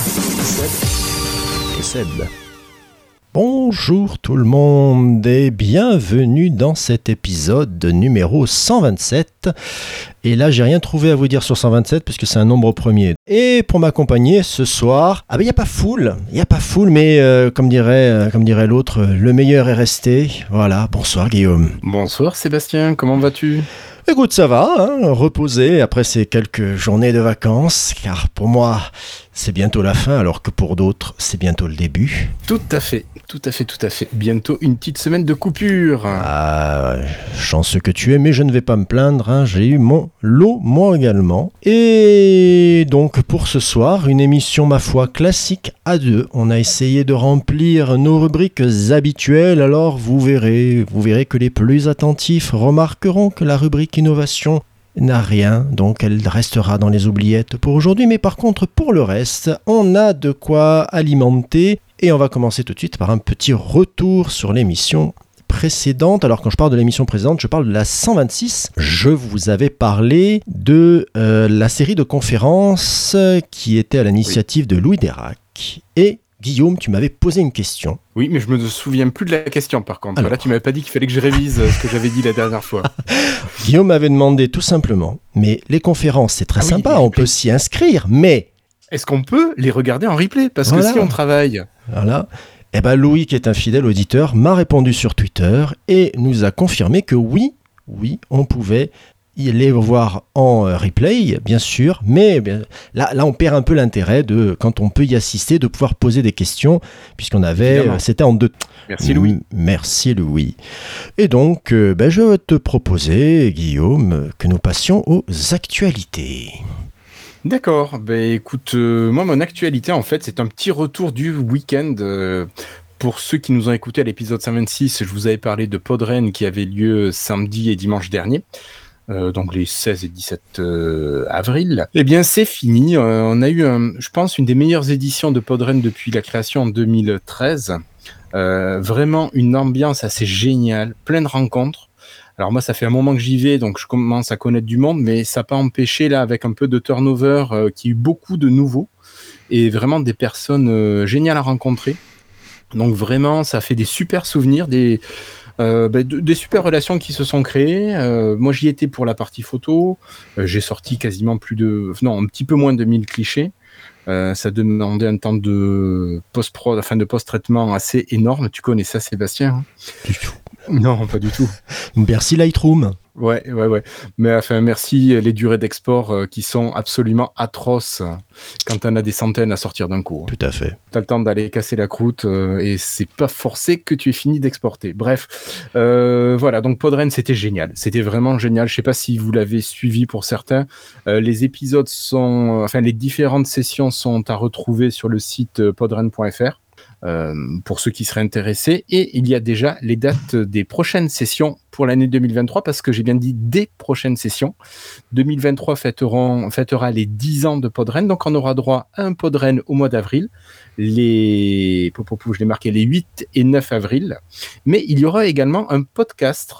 Seb. Et Seb. Bonjour tout le monde et bienvenue dans cet épisode numéro 127. Et là, j'ai rien trouvé à vous dire sur 127 puisque c'est un nombre premier. Et pour m'accompagner ce soir, ah ben il n'y a pas foule, il n'y a pas foule, mais euh, comme dirait, euh, comme dirait l'autre, le meilleur est resté. Voilà, bonsoir Guillaume. Bonsoir Sébastien, comment vas-tu? Écoute, ça va, hein, reposer après ces quelques journées de vacances, car pour moi, c'est bientôt la fin, alors que pour d'autres, c'est bientôt le début. Tout à fait, tout à fait, tout à fait. Bientôt une petite semaine de coupure. Ah, chanceux que tu es, mais je ne vais pas me plaindre, hein, j'ai eu mon lot, moi également. Et donc, pour ce soir, une émission, ma foi, classique à deux. On a essayé de remplir nos rubriques habituelles, alors vous verrez, vous verrez que les plus attentifs remarqueront que la rubrique innovation n'a rien, donc elle restera dans les oubliettes pour aujourd'hui. Mais par contre, pour le reste, on a de quoi alimenter. Et on va commencer tout de suite par un petit retour sur l'émission précédente. Alors quand je parle de l'émission précédente, je parle de la 126. Je vous avais parlé de euh, la série de conférences qui était à l'initiative de Louis Dérac. Et Guillaume, tu m'avais posé une question. Oui, mais je me souviens plus de la question par contre. Là, tu m'avais pas dit qu'il fallait que je révise euh, ce que j'avais dit la dernière fois. Guillaume m'avait demandé tout simplement, mais les conférences, c'est très ah sympa, on peut s'y inscrire, mais... Est-ce qu'on peut les regarder en replay? Parce que si on travaille... Voilà. Eh ben Louis, qui est un fidèle auditeur, m'a répondu sur Twitter et nous a confirmé que oui, oui, on pouvait les voir en euh, replay, bien sûr, mais là, là on perd un peu l'intérêt de, quand on peut y assister, de pouvoir poser des questions, puisqu'on avait, euh, c'était en deux. Merci Louis. Merci Louis. Et donc, euh, ben, je vais te proposer, Guillaume, que nous passions aux actualités. D'accord. Ben, écoute, moi, mon actualité, en fait, c'est un petit retour du week-end. pour ceux qui nous ont écoutés à l'épisode 126, je vous avais parlé de Podren qui avait lieu samedi et dimanche dernier. Euh, donc les 16 et 17 euh, avril, eh bien c'est fini. Euh, on a eu, je pense, une des meilleures éditions de Podren depuis la création en 2013. vraiment une ambiance assez géniale, plein de rencontres. Alors moi, ça fait un moment que j'y vais, donc je commence à connaître du monde, mais ça n'a pas empêché, là, avec un peu de turnover, qui y a eu beaucoup de nouveaux et vraiment des personnes géniales à rencontrer. Donc vraiment, ça fait des super souvenirs, des, euh, bah, des super relations qui se sont créées. Euh, moi, j'y étais pour la partie photo. Euh, j'ai sorti quasiment plus de, non, un petit peu moins de 1000 clichés. ça demandait un temps de post-prod, enfin de post-traitement assez énorme. Tu connais ça, Sébastien hein? Du tout. Non, pas du tout. Merci Lightroom. Ouais, ouais, ouais. Mais enfin, merci les durées d'export euh, qui sont absolument atroces quand on a des centaines à sortir d'un coup. Tout à fait. Tu as le temps d'aller casser la croûte euh, et c'est pas forcé que tu aies fini d'exporter. Bref, euh, voilà. Donc Podren, c'était génial. C'était vraiment génial. Je sais pas si vous l'avez suivi pour certains. les épisodes sont, enfin, les différentes sessions sont à retrouver sur le site podren.fr. Euh, pour ceux qui seraient intéressés. Et il y a déjà les dates des prochaines sessions pour l'année 2023, parce que j'ai bien dit des prochaines sessions. 2023 fêtera les 10 ans de Podren, donc on aura droit à un Podren au mois d'avril, les, je l'ai marqué, les 8 et 9 avril. Mais il y aura également un podcast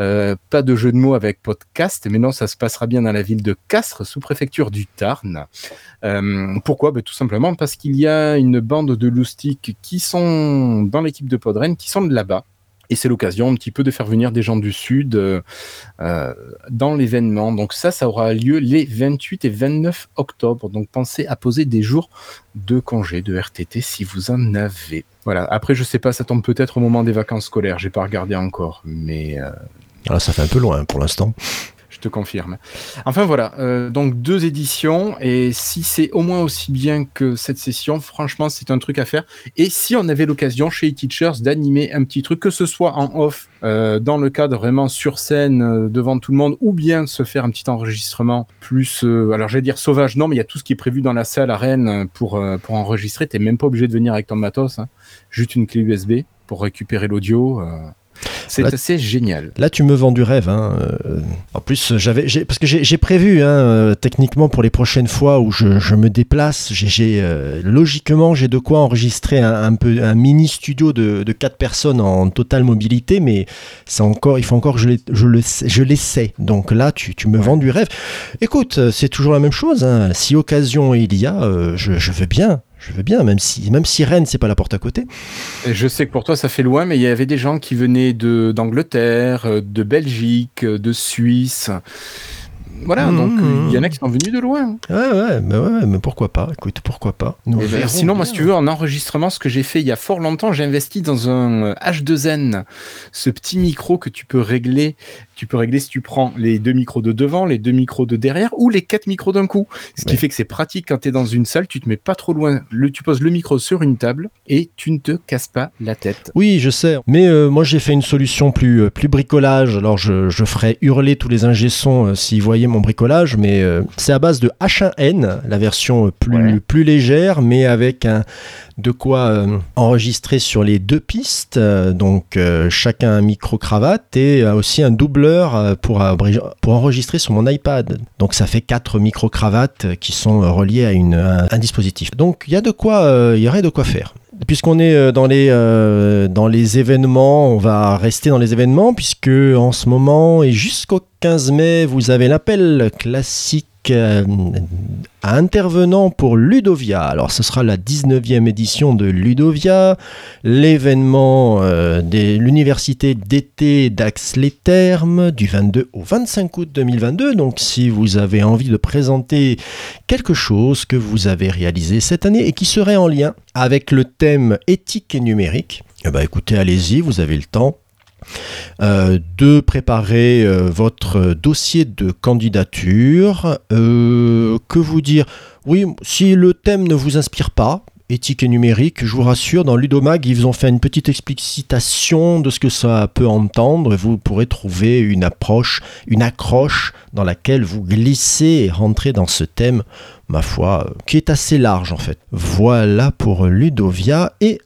euh, pas de jeu de mots avec podcast, mais non, ça se passera bien dans la ville de Castres, sous-préfecture du Tarn. Euh, pourquoi? Ben, Tout simplement parce qu'il y a une bande de loustiques qui sont dans l'équipe de Podren, qui sont de là-bas. Et c'est l'occasion un petit peu de faire venir des gens du Sud euh, dans l'événement. Donc ça, ça aura lieu les 28 et 29 octobre. Donc pensez à poser des jours de congé de RTT si vous en avez. Voilà. Après, je sais pas, ça tombe peut-être au moment des vacances scolaires. J'ai pas regardé encore, mais ah, ça fait un peu loin pour l'instant. je te confirme. Enfin voilà, euh, donc deux éditions, et si c'est au moins aussi bien que cette session, franchement, c'est un truc à faire. Et si on avait l'occasion chez Teachers d'animer un petit truc, que ce soit en off, euh, dans le cadre vraiment sur scène, euh, devant tout le monde, ou bien se faire un petit enregistrement plus, alors j'allais dire sauvage, non, mais il y a tout ce qui est prévu dans la salle à Rennes pour, pour enregistrer. T'es même pas obligé de venir avec ton matos, hein. juste une clé USB pour récupérer l'audio. C'est assez génial. Là, tu me vends du rêve. hein, euh, En plus, j'avais, parce que j'ai prévu, hein, euh, techniquement, pour les prochaines fois où je, je me déplace, j'ai, euh, logiquement, j'ai de quoi enregistrer un, un peu un mini studio de, de 4 personnes en totale mobilité, mais c'est encore, il faut encore que je, je le, sais- je l'essaie. Donc là, tu, tu me vends du rêve. Écoute, c'est toujours la même chose. hein, Si occasion il y a, euh, je, je veux bien. Je veux bien, même si, même si Rennes, c'est pas la porte à côté. Je sais que pour toi ça fait loin, mais il y avait des gens qui venaient d'Angleterre, euh, de Belgique, euh, de Suisse. Voilà, Mmh, donc euh, mmh. il y en a qui sont venus de loin. Ouais, ouais, mais ouais, mais pourquoi pas Écoute, pourquoi pas Nous Et ben, verrons sinon, moi, si tu veux, en enregistrement, ce que j'ai fait il y a fort longtemps, j'ai investi dans un euh, H2N, ce petit micro que tu peux régler. Tu peux régler si tu prends les deux micros de devant, les deux micros de derrière ou les quatre micros d'un coup. Ce qui Ouais. fait que c'est pratique quand tu es dans une salle, tu te mets pas trop loin. Le, tu poses le micro sur une table et tu ne te casses pas la tête. Oui, je sais. Mais euh, moi, j'ai fait une solution plus, euh, plus bricolage. Alors, je, je ferais hurler tous les ingé-sons euh, s'ils voyaient mon bricolage. Mais euh, c'est à base de H1N, la version plus, Ouais. plus légère, mais avec un, de quoi euh, enregistrer sur les deux pistes. Euh, donc, euh, chacun un micro-cravate et aussi un doubleur pour, pour enregistrer sur mon iPad. Donc, ça fait quatre micro-cravates qui sont reliées à une, un, un dispositif. Donc, il y a de quoi, il y aurait de quoi faire. Puisqu'on est euh, dans les, euh, dans les événements, on va rester dans les événements, puisque en ce moment et jusqu'au 15 mai, vous avez l'appel classique euh, intervenant pour Ludovia. Alors ce sera la 19e édition de Ludovia, l'événement euh, de l'université d'été d'Ax-les-Thermes du 22 au 25 août 2022. Donc si vous avez envie de présenter quelque chose que vous avez réalisé cette année et qui serait en lien avec le thème éthique et numérique, eh ben écoutez, allez-y, vous avez le temps. Euh, de préparer euh, votre dossier de candidature. Euh, que vous dire? Oui, si le thème ne vous inspire pas, éthique et numérique, je vous rassure, dans Ludomag, ils ont fait une petite explicitation de ce que ça peut entendre et vous pourrez trouver une approche, une accroche dans laquelle vous glissez et rentrez dans ce thème, ma foi, qui est assez large en fait. Voilà pour Ludovia et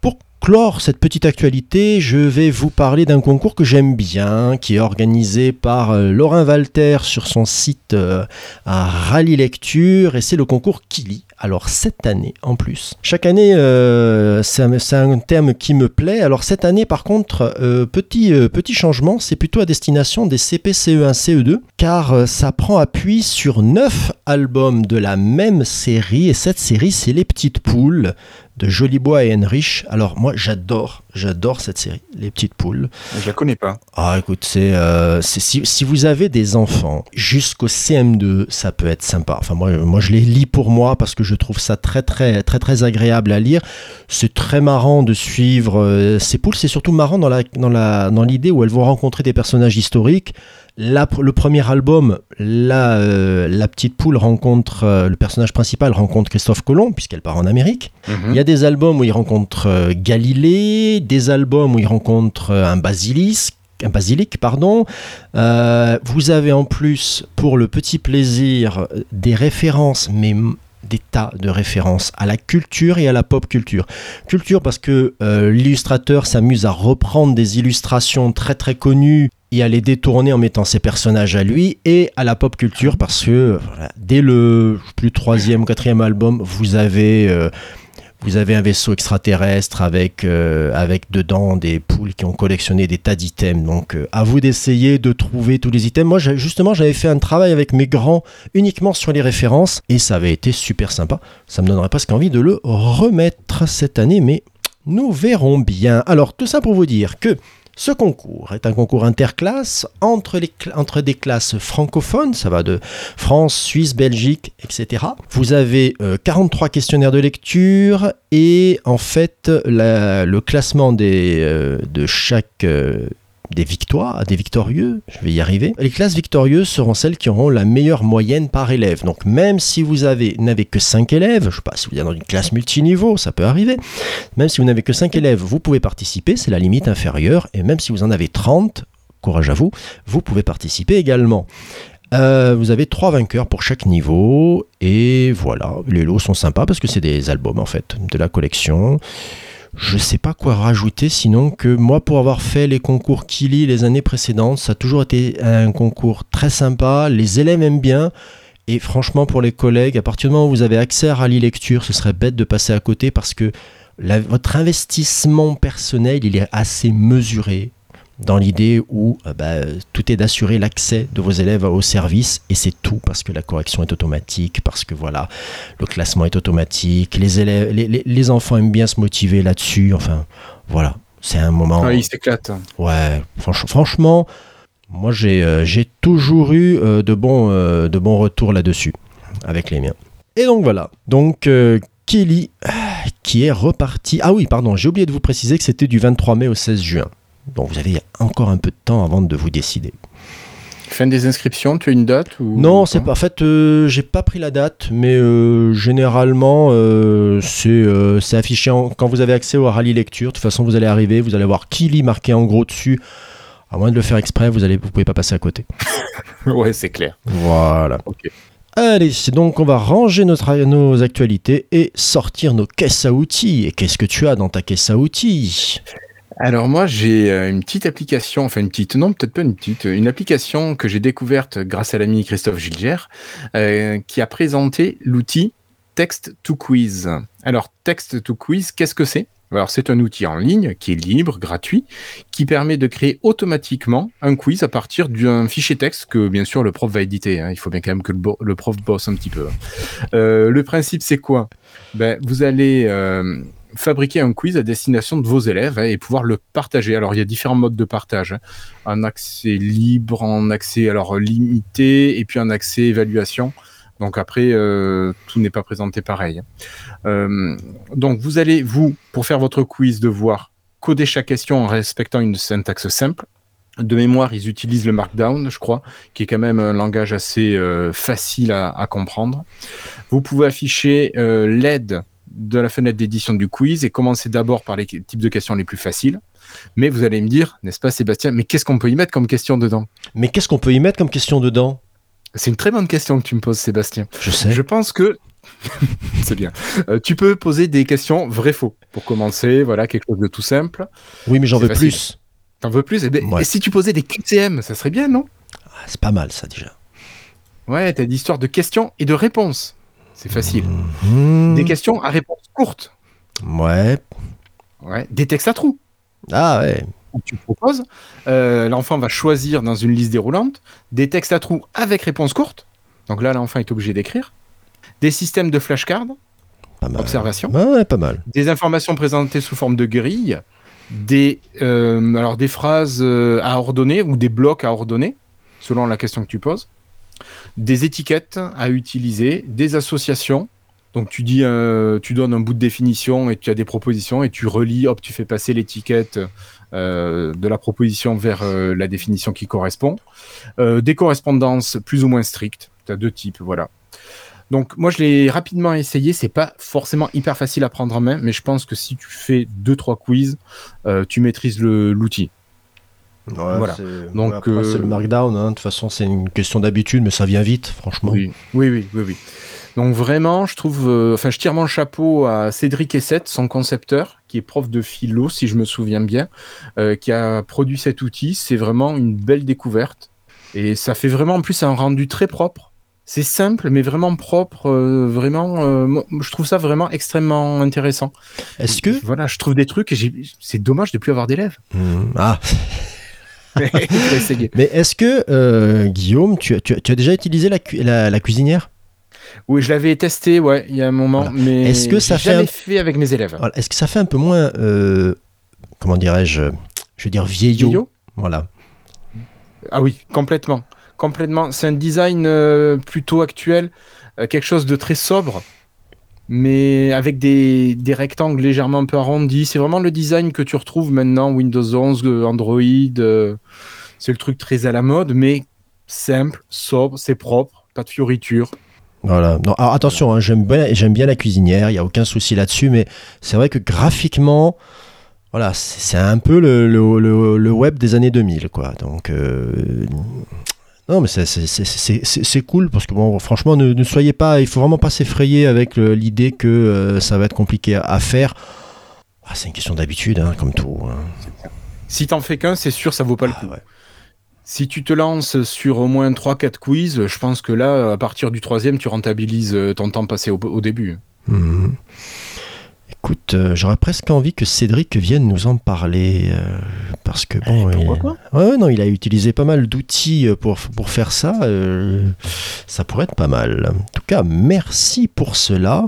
pour clore cette petite actualité, je vais vous parler d'un concours que j'aime bien, qui est organisé par euh, Laurent Walter sur son site euh, à Rallye Lecture, et c'est le concours Kili. Alors cette année en plus. Chaque année, euh, c'est un, thème qui me plaît. Alors cette année par contre, euh, petit, euh, petit changement, c'est plutôt à destination des CP, CE1, CE2, car ça prend appui sur 9 albums de la même série, et cette série c'est Les Petites Poules de Jolibois et Henrich. Alors moi j'adore, j'adore cette série, Les Petites Poules. Je la connais pas. Ah écoute, c'est, euh, c'est- si, si vous avez des enfants jusqu'au CM2, ça peut être sympa. Enfin moi, moi je les lis pour moi parce que je trouve ça très très très très agréable à lire. C'est très marrant de suivre euh, ces poules. C'est surtout marrant dans la dans la dans l'idée où elles vont rencontrer des personnages historiques. La- le premier album, la, euh, la petite poule rencontre euh, le personnage principal rencontre Christophe Colomb puisqu'elle part en Amérique. Mhm. Il y a des albums où il rencontre euh, Galilée, des albums où il rencontre un basilisque. Un basilic, pardon. Vous avez en plus, pour le petit plaisir, des références, mais des tas de références à la culture et à la pop culture. Culture parce que euh, l'illustrateur s'amuse à reprendre des illustrations très très connues et à les détourner en mettant ses personnages à lui, et à la pop culture parce que dès le plus troisième ou quatrième album, vous avez euh, vous avez un vaisseau extraterrestre avec, euh, avec dedans des poules qui ont collectionné des tas d'items. Donc, euh, à vous d'essayer de trouver tous les items. Moi, justement, j'avais fait un travail avec mes grands uniquement sur les références et ça avait été super sympa. Ça me donnerait presque envie de le remettre cette année, mais nous verrons bien. Alors, tout ça pour vous dire que ce concours est un concours interclasse entre, des classes francophones, ça va de France, Suisse, Belgique, etc. Vous avez euh, 43 questionnaires de lecture et en fait le classement euh, de chaque euh, des victoires, des victorieux, je vais y arriver. Les classes victorieuses seront celles qui auront la meilleure moyenne par élève. Donc même si vous avez n'avez que 5 élèves, je sais pas si vous êtes dans une classe multiniveau, ça peut arriver. Même si vous n'avez que 5 élèves, vous pouvez participer, c'est la limite inférieure et même si vous en avez 30, courage à vous, vous pouvez participer également. Euh, vous avez trois vainqueurs pour chaque niveau et voilà, les lots sont sympas parce que c'est des albums en fait de la collection. Je sais pas quoi rajouter sinon que moi pour avoir fait les concours Kili les années précédentes, ça a toujours été un concours très sympa, les élèves aiment bien et franchement pour les collègues, à partir du moment où vous avez accès à Rallye Lecture, ce serait bête de passer à côté parce que votre investissement personnel, il est assez mesuré dans l'idée où euh, bah, euh, tout est d'assurer l'accès de vos élèves au service et c'est tout parce que la correction est automatique, parce que voilà, le classement est automatique, les, élèves, les, les- les enfants aiment bien se motiver là-dessus, enfin voilà, c'est un moment... Ouais, il s'éclate. Ouais, franch- franchement, moi j'ai euh, j'ai toujours eu euh, de, bons, de bons retours là-dessus avec les miens. Et donc voilà, donc Kelly ah, qui est reparti. Ah oui, pardon, j'ai oublié de vous préciser que c'était du 23 mai au 16 juin. Donc vous avez encore un peu de temps avant de vous décider. Fin des inscriptions, tu as une date ou Non, c'est pas. En fait, euh, j'ai pas pris la date, mais euh, généralement, euh, c'est euh, c'est affiché en- quand vous avez accès au rallye lecture. De toute façon, vous allez arriver, vous allez voir Kili marqué en gros dessus. À moins de le faire exprès, vous allez, vous pouvez pas passer à côté. ouais, c'est clair. Voilà. Ok. Allez, donc on va ranger notre, nos actualités et sortir nos caisses à outils. Et qu'est-ce que tu as dans ta caisse à outils? Alors moi j'ai euh, une petite application, enfin une petite, non peut-être pas une petite, une application que j'ai découverte grâce à l'ami Christophe Gilgère, euh, qui a présenté l'outil Text to Quiz. Alors Text to Quiz, qu'est-ce que c'est? Alors c'est un outil en ligne qui est libre, gratuit, qui permet de créer automatiquement un quiz à partir d'un fichier texte que bien sûr le prof va éditer. hein. Il faut bien quand même que le, prof bosse un petit peu. Euh, le principe c'est quoi? Ben, Vous allez euh, fabriquer un quiz à destination de vos élèves hein, et pouvoir le partager. Alors il y a différents modes de partage, hein. en accès libre, en accès alors limité et puis en accès évaluation. Donc après euh, tout n'est pas présenté pareil. Euh, donc vous allez vous pour faire votre quiz devoir coder chaque question en respectant une syntaxe simple. De mémoire, ils utilisent le Markdown, je crois, qui est quand même un langage assez euh, facile à, comprendre. Vous pouvez afficher l'aide de la fenêtre d'édition du quiz et commencer d'abord par les types de questions les plus faciles. Mais vous allez me dire, n'est-ce pas Sébastien, mais qu'est-ce qu'on peut y mettre comme question dedans? Mais qu'est-ce qu'on peut y mettre comme question dedans? C'est une très bonne question que tu me poses Sébastien. Je sais. Je pense que c'est bien. Euh, tu peux poser des questions vrai-faux pour commencer, voilà, quelque chose de tout simple. Oui, mais j'en veux facile. plus. T'en veux plus? Eh ben, Ouais. Et si tu posais des QCM, ça serait bien, non? Ah, c'est pas mal ça déjà. Ouais, t'as d'histoires de questions et de réponses. C'est facile. Mhm. Des questions à réponse courte. Ouais. Ouais. Des textes à trous. Ah ouais. où tu proposes. Euh, l'enfant va choisir dans une liste déroulante des textes à trous avec réponse courte. Donc là, l'enfant est obligé d'écrire. Des systèmes de flashcards, Pas mal. observation. Ouais, pas mal. Des informations présentées sous forme de grille. Des, euh, alors des phrases euh, à ordonner ou des blocs à ordonner, selon la question que tu poses. Des étiquettes à utiliser. Des associations. Donc tu dis, euh, tu donnes un bout de définition et tu as des propositions et tu relis, hop, tu fais passer l'étiquette euh, de la proposition vers euh, la définition qui correspond. Des correspondances plus ou moins strictes. Tu as deux types, voilà. Donc moi je l'ai rapidement essayé, c'est pas forcément hyper facile à prendre en main, mais je pense que si tu fais deux trois quiz, tu maîtrises le- Voilà. Donc, ouais, après, euh, c'est le markdown. hein. De toute façon, c'est une question d'habitude, mais ça vient vite, franchement. Oui, oui, oui, oui, oui. Donc vraiment, je trouve, euh, enfin, je tire mon chapeau à Cédric Essette, son concepteur, qui est prof de philo, si je me souviens bien, euh, qui a produit cet outil. C'est vraiment une belle découverte et ça fait vraiment en plus un rendu très propre. C'est simple, mais vraiment propre, euh, vraiment. euh, je trouve ça vraiment extrêmement intéressant. Est-ce que. voilà, je trouve des trucs et c'est dommage de plus avoir d'élèves. Hmm, Ah. mais est-ce que, euh, Guillaume, tu as, tu as- tu as déjà utilisé la, cu- la- la cuisinière? Oui, je l'avais testé, ouais, il y a un moment, Voilà. mais Est-ce que ça fait jamais un- fait avec mes élèves. Voilà. Est-ce que ça fait un peu moins. euh, comment dirais-je Je veux dire vieillot? Vieillot? Voilà. Ah oui, complètement. Complètement. C'est un design euh, plutôt actuel, euh, quelque chose de très sobre. Mais avec des, des rectangles légèrement un peu arrondis. C'est vraiment le design que tu retrouves maintenant Windows 11, euh, Android. euh, c'est le truc très à la mode, mais simple, sobre, c'est propre, pas de fioritures. Voilà. Alors attention, hein, j'aime bien, bien la cuisinière, il n'y a aucun souci là-dessus, mais c'est vrai que graphiquement, voilà, c'est un peu le, le- le- le web des années 2000, quoi. Donc, euh, non, mais c'est- c'est- c'est c'est- c'est- c'est cool parce que, bon, franchement, ne, ne soyez pas, il faut vraiment pas s'effrayer avec l'idée que euh, ça va être compliqué à, à faire. Ah, c'est une question d'habitude, hein, comme tout. hein. Si t'en fais qu'un, c'est sûr, ça vaut pas le Ah, coup. ouais. Si tu te lances sur au moins 3-4 quiz, je pense que là, à partir du troisième, tu rentabilises euh, ton temps passé au, au début. Mhm. Écoute, euh, j'aurais presque envie que Cédric vienne nous en parler. euh, parce que bon. Eh, pourquoi il- pas Ouais, ouais, non, il a utilisé pas mal d'outils euh, pour, pour faire ça. euh, ça pourrait être pas mal. En tout cas, merci pour cela.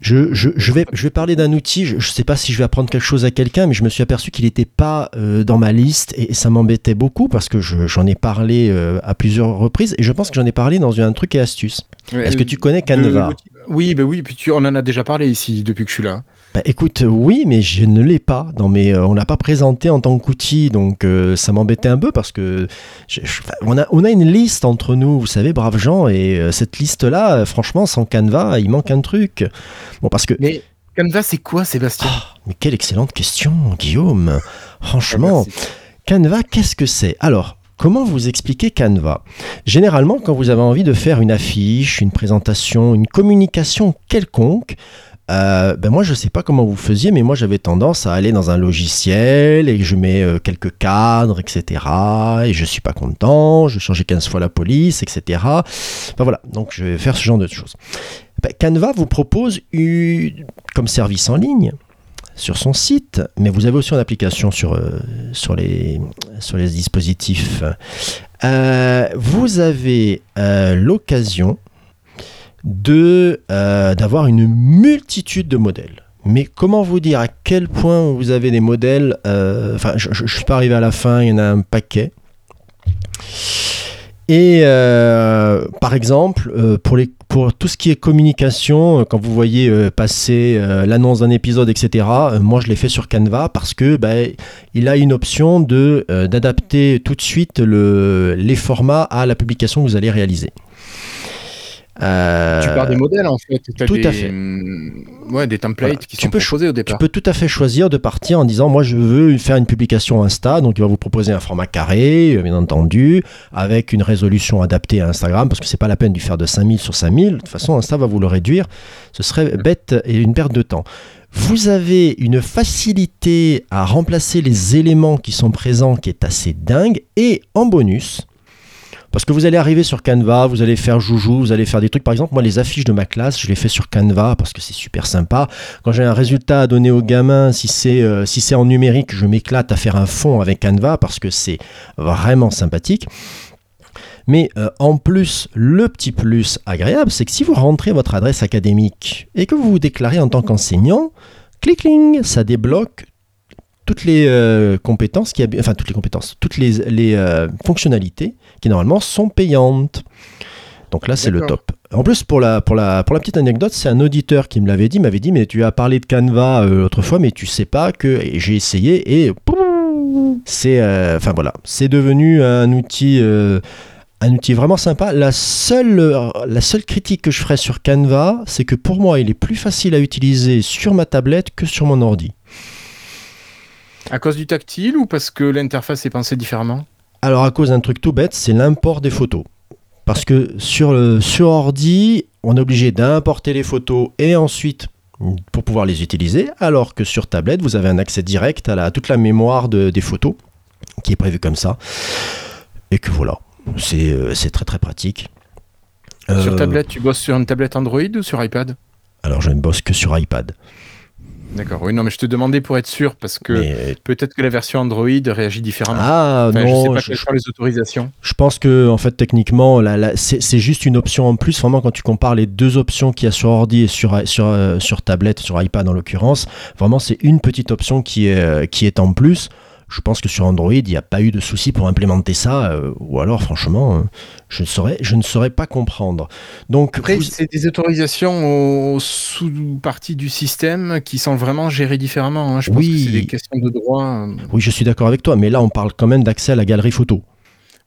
Je, je- je vais, je vais parler d'un outil. Je ne sais pas si je vais apprendre quelque chose à quelqu'un, mais je me suis aperçu qu'il n'était pas euh, dans ma liste et, ça m'embêtait beaucoup parce que je- j'en ai parlé euh, à plusieurs reprises et je pense que j'en ai parlé dans un truc et astuce. Est-ce que tu connais Canva? Le- Oui, bah oui, puis tu, on en a déjà parlé ici depuis que je suis là. Bah, écoute, oui, mais je ne l'ai pas. Dans mes, euh, on l'a pas présenté en tant qu'outil, donc euh, ça m'embêtait un peu parce que je- je- enfin, on, a, on a une liste entre nous, vous savez, braves gens, et euh, cette liste-là, franchement, sans Canva, il manque un truc. Bon, parce que. Mais Canva, c'est quoi, Sébastien? Ah, mais quelle excellente question, Guillaume. Franchement, Ah. Canva, qu'est-ce que c'est? Alors, comment vous expliquer Canva? Généralement, quand vous avez envie de faire une affiche, une présentation, une communication quelconque, euh, ben moi je sais pas comment vous faisiez, mais moi j'avais tendance à aller dans un logiciel et je mets euh, quelques cadres, etc. Et je suis pas content, je changeais 15 fois la police, etc. Enfin voilà, donc je vais faire ce genre de choses. Ben, Canva vous propose une- comme service en ligne sur son site, mais vous avez aussi une application sur, euh, les, sur les dispositifs. Euh, vous avez euh, l'occasion de d'avoir une multitude de modèles. Mais comment vous dire à quel point vous avez des modèles Enfin, je ne suis pas arrivé à la fin, il y en a un paquet. Et euh, par exemple, euh, pour, tout ce qui est communication, euh, quand vous voyez passer l'annonce d'un épisode, etc., moi je l'ai fait sur Canva parce que ben, il a une option de d'adapter tout de suite le, les formats à la publication que vous allez réaliser. Euh, Tu pars des modèles en fait. Tout des, à fait. hum, Ouais, des templates Voilà. qui Tu sont peux proposés au tu départ. peux tout à fait choisir de partir en disant moi je veux faire une publication Insta, donc il va vous proposer un format carré, euh, bien entendu, avec une résolution adaptée à Instagram, parce que c'est pas la peine de faire de 5000 sur 5000, de toute façon Insta va vous le réduire, ce serait bête et une perte de temps. Vous avez une facilité à remplacer les éléments qui sont présents qui est assez dingue, et en bonus, parce que vous allez arriver sur Canva, vous allez faire joujou, vous allez faire des trucs. Par exemple, moi, les affiches de ma classe, je les fais sur Canva parce que c'est super sympa. Quand j'ai un résultat à donner aux gamins, si c'est euh, en numérique, je m'éclate à faire un fond avec Canva parce que c'est vraiment sympathique. Mais euh, en plus, le petit plus agréable, c'est que si vous rentrez votre adresse académique et que vous vous déclarez en tant qu'enseignant, clic-cling, ça débloque toutes les euh, compétences qui enfin toutes les compétences, toutes les, fonctionnalités qui normalement sont payantes. Donc là, c'est le top. En plus, pour la, pour la, pour la petite anecdote, c'est un auditeur qui me l'avait dit, m'avait dit, mais tu as parlé de Canva euh, l'autre fois, mais tu sais pas que j'ai essayé et c'est, euh, enfin voilà, c'est devenu un outil, euh, un outil vraiment sympa. La seule, la seule critique que je ferais sur Canva, c'est que pour moi, il est plus facile à utiliser sur ma tablette que sur mon ordi. À cause du tactile ou parce que l'interface est pensée différemment? Alors à cause d'un truc tout bête, c'est l'import des photos. Parce que sur, le, sur ordi, on est obligé d'importer les photos et ensuite pour pouvoir les utiliser, alors que sur tablette, vous avez un accès direct à, la, à toute la mémoire de- des photos qui est prévue comme ça. Et que voilà, c'est euh, c'est très très pratique. Sur Euh, tablette, tu bosses sur une tablette Android ou sur iPad? Alors je ne bosse que sur iPad. D'accord, oui, non, mais je te demandais pour être sûr parce que Mais- peut-être que la version Android réagit différemment. Ah Enfin, je sais non, pas je- quelles sont les autorisations. Je pense que en fait techniquement la- la- c'est c'est juste une option en plus. Vraiment quand tu compares les deux options qu'il y a sur ordi et sur sur euh, sur tablette, sur iPad en l'occurrence, vraiment c'est une petite option qui est euh, qui est en plus. Je pense que sur Android, il n'y a pas eu de souci pour implémenter ça, euh, ou alors franchement, euh, je, ne saurais, je ne saurais pas comprendre. Donc, Après, vous- c'est des autorisations aux sous-parties du système qui sont vraiment gérées différemment. hein. Je pense Oui. que c'est des questions de droit. euh. oui, je suis d'accord avec toi, mais là, on parle quand même d'accès à la galerie photo.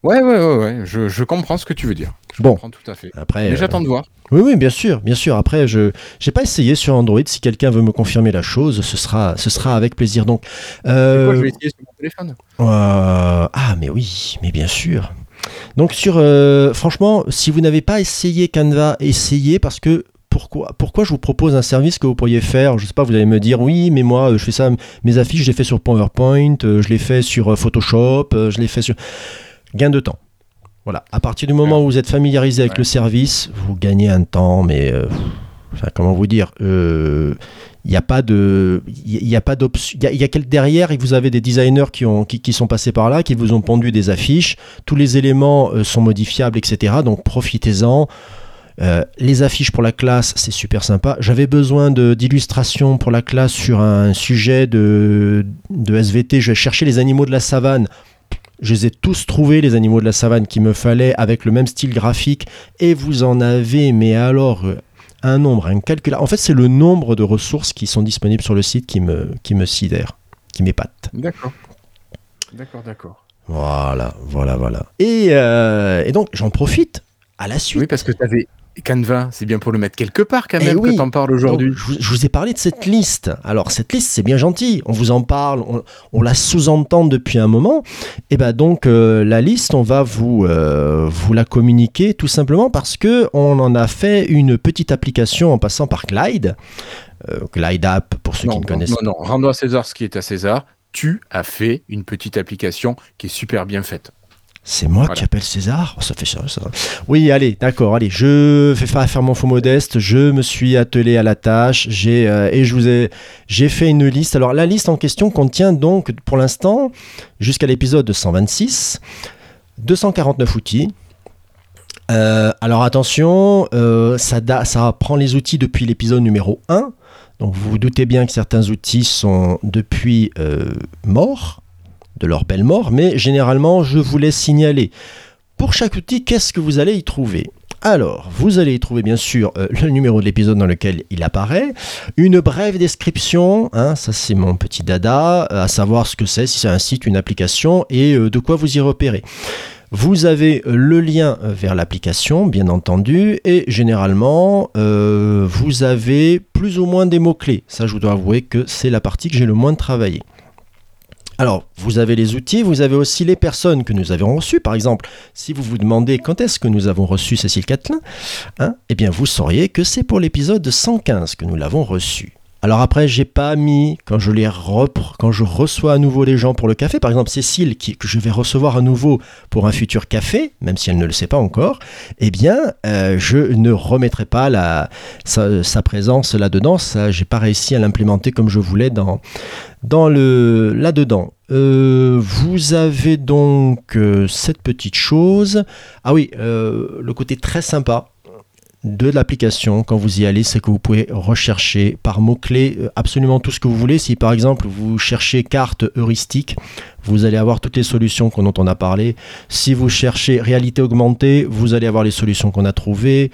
Ouais, ouais, ouais, ouais. Je, je comprends ce que tu veux dire. Je Bon. comprends tout à fait. Après, Mais euh, j'attends de voir. oui, oui, bien sûr, bien sûr. Après, je n'ai pas essayé sur Android. Si quelqu'un veut me confirmer la chose, ce sera, ce sera avec plaisir. Donc, euh, je vais essayer sur mon téléphone? Euh, ah, mais oui, mais bien sûr. Donc, sur, euh, franchement, si vous n'avez pas essayé Canva, essayez parce que. Pourquoi, pourquoi je vous propose un service que vous pourriez faire? Je sais pas, vous allez me dire oui, mais moi euh, je fais ça, mes affiches, je les fais sur PowerPoint, euh, je les fais sur euh, Photoshop, euh, je les fais sur. Gain de temps. Voilà. À partir du moment où vous êtes familiarisé avec Ouais. le service, vous gagnez un temps, mais. euh, enfin, comment vous dire euh, il n'y a pas de il y a pas d'option il y a derrière et vous avez des designers qui ont qui, qui sont passés par là qui vous ont pondu des affiches tous les éléments euh, sont modifiables etc donc profitez-en Euh, les affiches pour la classe c'est super sympa j'avais besoin d'illustrations pour la classe sur un sujet de de SVT je vais chercher les animaux de la savane je les ai tous trouvés, les animaux de la savane qu'il me fallait, avec le même style graphique, et vous en avez, mais alors, euh, un nombre incalculable. En fait, c'est le nombre de ressources qui sont disponibles sur le site qui me, qui me sidère, qui m'épate. D'accord. D'accord, d'accord. Voilà, voilà, voilà. Et, euh, et donc, j'en profite à la suite. Oui, parce que tu avais Canva, c'est bien pour le mettre quelque part quand Eh même oui. que t'en parles aujourd'hui. Je, vous, je vous ai parlé de cette liste. Alors, cette liste, c'est bien gentil. On vous en parle, on, on la sous-entend depuis un moment. Et ben donc, euh, la liste, on va vous, euh, vous la communiquer tout simplement parce que on en a fait une petite application en passant par Glide. Euh, Glide App, pour ceux Non, qui ne non, connaissent non, non, rendons à César ce qui est à César. Tu as fait une petite application qui est super bien faite. C'est moi Voilà. qui appelle César Oh, Ça fait ça, ça. Oui, allez, d'accord, allez. Je vais faire, faire mon faux modeste. Je me suis attelé à la tâche. J'ai euh, et je vous ai, j'ai fait une liste. Alors la liste en question contient donc, pour l'instant, jusqu'à l'épisode 126, 249 outils. Euh, alors attention, euh, ça, da- ça prend les outils depuis l'épisode numéro 1. Donc vous vous doutez bien que certains outils sont depuis morts de leur belle mort, mais généralement, je vous laisse signaler. Pour chaque outil, qu'est-ce que vous allez y trouver? Alors, vous allez y trouver bien sûr euh, le numéro de l'épisode dans lequel il apparaît, une brève description, hein, ça c'est mon petit dada, euh, à savoir ce que c'est, si c'est un site, une application et euh, de quoi vous y repérez. Vous avez le lien vers l'application, bien entendu, et généralement, vous avez plus ou moins des mots-clés. Ça, je vous dois avouer que c'est la partie que j'ai le moins travaillé. Alors, vous avez les outils, vous avez aussi les personnes que nous avons reçues. Par exemple, si vous vous demandez quand est-ce que nous avons reçu Cécile Catelin, hein, eh bien, vous sauriez que c'est pour l'épisode 115 que nous l'avons reçu. Alors après, j'ai pas mis quand je les repr- quand je reçois à nouveau les gens pour le café, par exemple Cécile que je vais recevoir à nouveau pour un futur café, même si elle ne le sait pas encore, eh bien, euh, je ne remettrai pas la, sa, présence là-dedans. Ça, j'ai pas réussi à l'implémenter comme je voulais dans le là-dedans. Euh, vous avez donc euh, cette petite chose. Ah oui, le côté très sympa de l'application quand vous y allez, c'est que vous pouvez rechercher par mots-clés euh, absolument tout ce que vous voulez. Si par exemple vous cherchez carte heuristique, vous allez avoir toutes les solutions dont on a parlé. Si vous cherchez réalité augmentée, vous allez avoir les solutions qu'on a trouvées.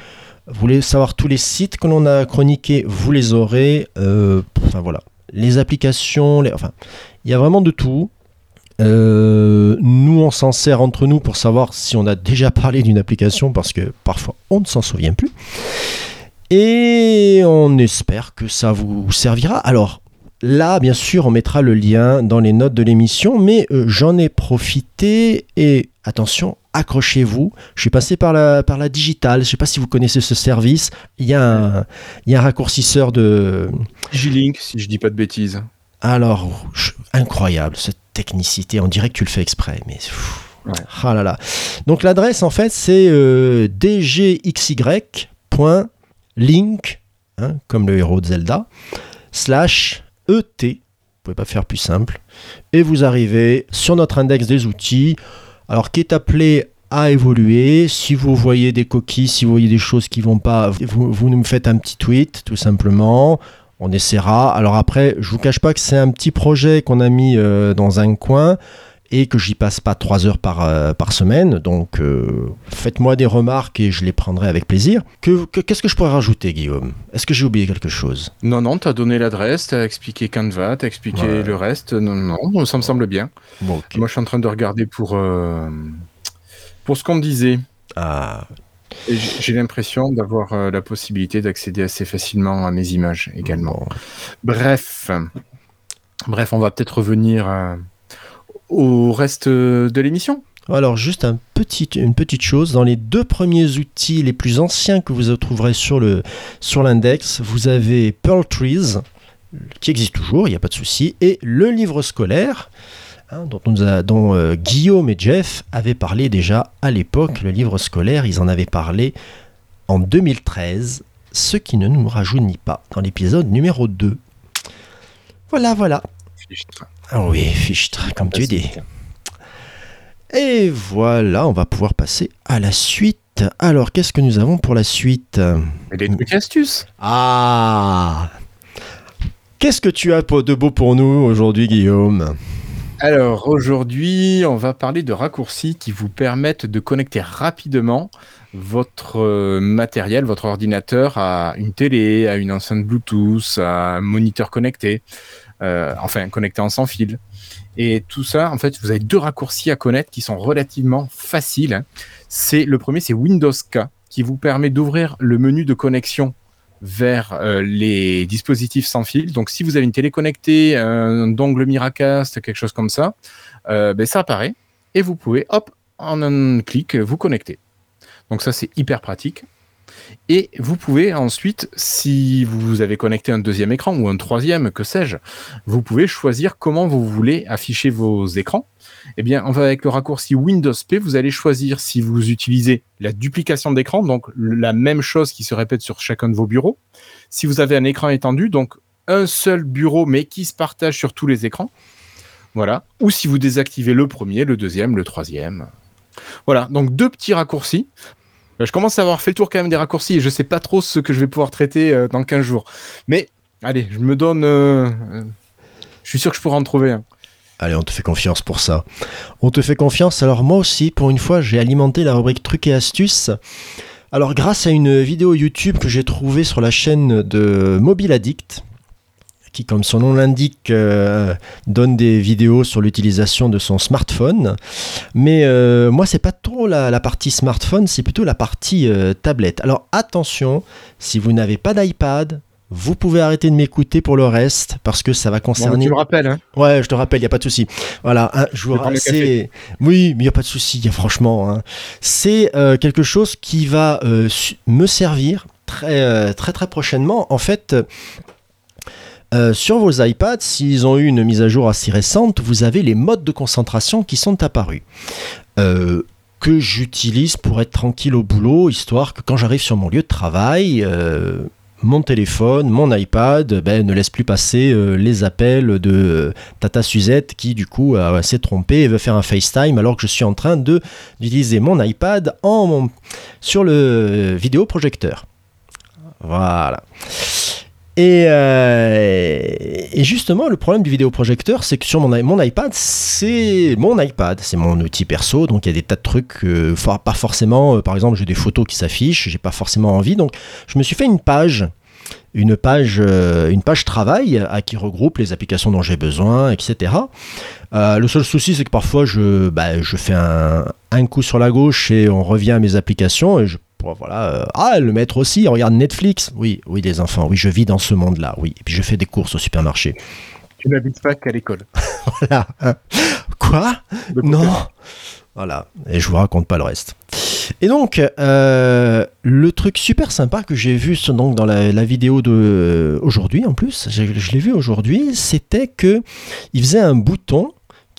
Vous voulez savoir tous les sites que l'on a chroniqués, vous les aurez. Euh, enfin voilà. Les applications, enfin, il y a vraiment de tout. Euh, nous, on s'en sert entre nous pour savoir si on a déjà parlé d'une application parce que parfois on ne s'en souvient plus. Et on espère que ça vous servira. Alors, là, bien sûr, on mettra le lien dans les notes de l'émission, mais euh, j'en ai profité et attention, accrochez-vous. Je suis passé par la, par la digitale. Je ne sais pas si vous connaissez ce service. Il y a un, il y a un raccourcisseur de. G-Link, si je dis pas de bêtises. Alors, incroyable, cette technicité. On dirait que tu le fais exprès, mais. pff, Ouais. Ah là là. Donc l'adresse, en fait, c'est euh, dgxy.link, hein, comme le héros de Zelda, slash ET. Vous pouvez pas faire plus simple. Et vous arrivez sur notre index des outils, alors qui est appelé à évoluer. Si vous voyez des coquilles, si vous voyez des choses qui vont pas, vous, vous nous faites un petit tweet, tout simplement. On essaiera. Alors après, je vous cache pas que c'est un petit projet qu'on a mis euh, dans un coin et que j'y passe pas trois heures par, euh, par semaine. Donc euh, faites-moi des remarques et je les prendrai avec plaisir. Que- que- Qu'est-ce que je pourrais rajouter, Guillaume? Est-ce que j'ai oublié quelque chose? Non, non, t'as donné l'adresse, t'as expliqué Canva, t'as expliqué Ouais. le reste. Non, non, non, ça me semble bien. Bon. Moi, je suis en train de regarder pour, pour ce qu'on me disait. Ah, J'ai l'impression d'avoir euh, la possibilité d'accéder assez facilement à mes images également. bon. Bref, bref, on va peut-être revenir euh, au reste de l'émission. Alors juste un petit, une petite chose, dans les deux premiers outils les plus anciens que vous trouverez sur le sur l'index, vous avez Pearl Trees, qui existe toujours, il n'y a pas de souci, et le livre scolaire, hein, dont, on nous a- dont, euh, Guillaume et Jeff avaient parlé déjà à l'époque, le livre scolaire, ils en avaient parlé en 2013, ce qui ne nous rajeunit pas dans l'épisode numéro 2. Voilà, voilà. Ah oui, fichtre, comme tu dis. Et voilà, on va pouvoir passer à la suite. Alors, qu'est-ce que nous avons pour la suite? Des trucs astuces. Ah Qu'est-ce que tu as de beau pour nous aujourd'hui, Guillaume? Alors aujourd'hui, on va parler de raccourcis qui vous permettent de connecter rapidement votre euh, matériel, votre ordinateur à une télé, à une enceinte Bluetooth, à un moniteur connecté, euh, enfin connecté en sans fil. Et tout ça, en fait, vous avez deux raccourcis à connaître qui sont relativement faciles. hein. C'est le premier, c'est Windows K, qui vous permet d'ouvrir le menu de connexion vers euh, les dispositifs sans fil. Donc, si vous avez une télé connectée, un dongle Miracast, quelque chose comme ça, euh, ben, ça apparaît et vous pouvez, hop, en un clic, vous connecter. Donc ça, c'est hyper pratique. Et vous pouvez ensuite, si vous avez connecté un deuxième écran ou un troisième, que sais-je, vous pouvez choisir comment vous voulez afficher vos écrans. Eh bien, on va avec le raccourci Windows P, vous allez choisir si vous utilisez la duplication d'écran, donc la même chose qui se répète sur chacun de vos bureaux. Si vous avez un écran étendu, donc un seul bureau mais qui se partage sur tous les écrans. Voilà. Ou si vous désactivez le premier, le deuxième, le troisième. Voilà. Donc deux petits raccourcis. Euh, Je commence à avoir fait le tour quand même des raccourcis et je sais pas trop ce que je vais pouvoir traiter euh, dans 15 jours. Mais allez, je me donne. euh, je suis sûr que je pourrai en trouver un. Allez, on te fait confiance pour ça. On te fait confiance. Alors moi aussi, pour une fois, j'ai alimenté la rubrique trucs et astuces. Alors grâce à une vidéo YouTube que j'ai trouvée sur la chaîne de Mobile Addict, qui, comme son nom l'indique, euh, donne des vidéos sur l'utilisation de son smartphone. Mais euh, moi, c'est pas trop la, la partie smartphone, c'est plutôt la partie euh, tablette. Alors attention, si vous n'avez pas d'iPad, vous pouvez arrêter de m'écouter pour le reste parce que ça va Bon, concerner. tu me rappelles, hein. Ouais, je te rappelle, il n'y a pas de souci. Voilà, hein, je le c'est- Oui, mais il n'y a pas de souci, franchement. hein. C'est euh, quelque chose qui va euh, me servir très, très, très prochainement. En fait, euh, sur vos iPads, s'ils ont eu une mise à jour assez récente, vous avez les modes de concentration qui sont apparus. Euh, que j'utilise pour être tranquille au boulot, histoire que quand j'arrive sur mon lieu de travail, euh, mon téléphone, mon iPad, ben, ne laisse plus passer les appels de Tata Suzette qui du coup s'est trompée et veut faire un FaceTime alors que je suis en train d'utiliser mon iPad en sur le vidéoprojecteur. Voilà. Et, euh, et justement, le problème du vidéoprojecteur, c'est que sur mon, iPad, c'est mon iPad, c'est mon outil perso, donc il y a des tas de trucs, euh, pas forcément, euh, par exemple, j'ai des photos qui s'affichent, j'ai pas forcément envie, donc je me suis fait une page, une page, une page travail à qui regroupe les applications dont j'ai besoin, etc. Le seul souci, c'est que parfois je, bah, je fais un, un coup sur la gauche et on revient à mes applications et je voilà, euh, ah le maître aussi, regarde Netflix. Oui, oui les enfants, oui je vis dans ce monde-là, oui. Et puis je fais des courses au supermarché. Tu n'habites pas qu'à l'école. Voilà. Quoi? De côté. Non. Voilà. Et je vous raconte pas le reste. Et donc, euh, le truc super sympa que j'ai vu donc, dans la, la vidéo de aujourd'hui en plus, j'ai- je l'ai vu aujourd'hui, c'était que il faisait un bouton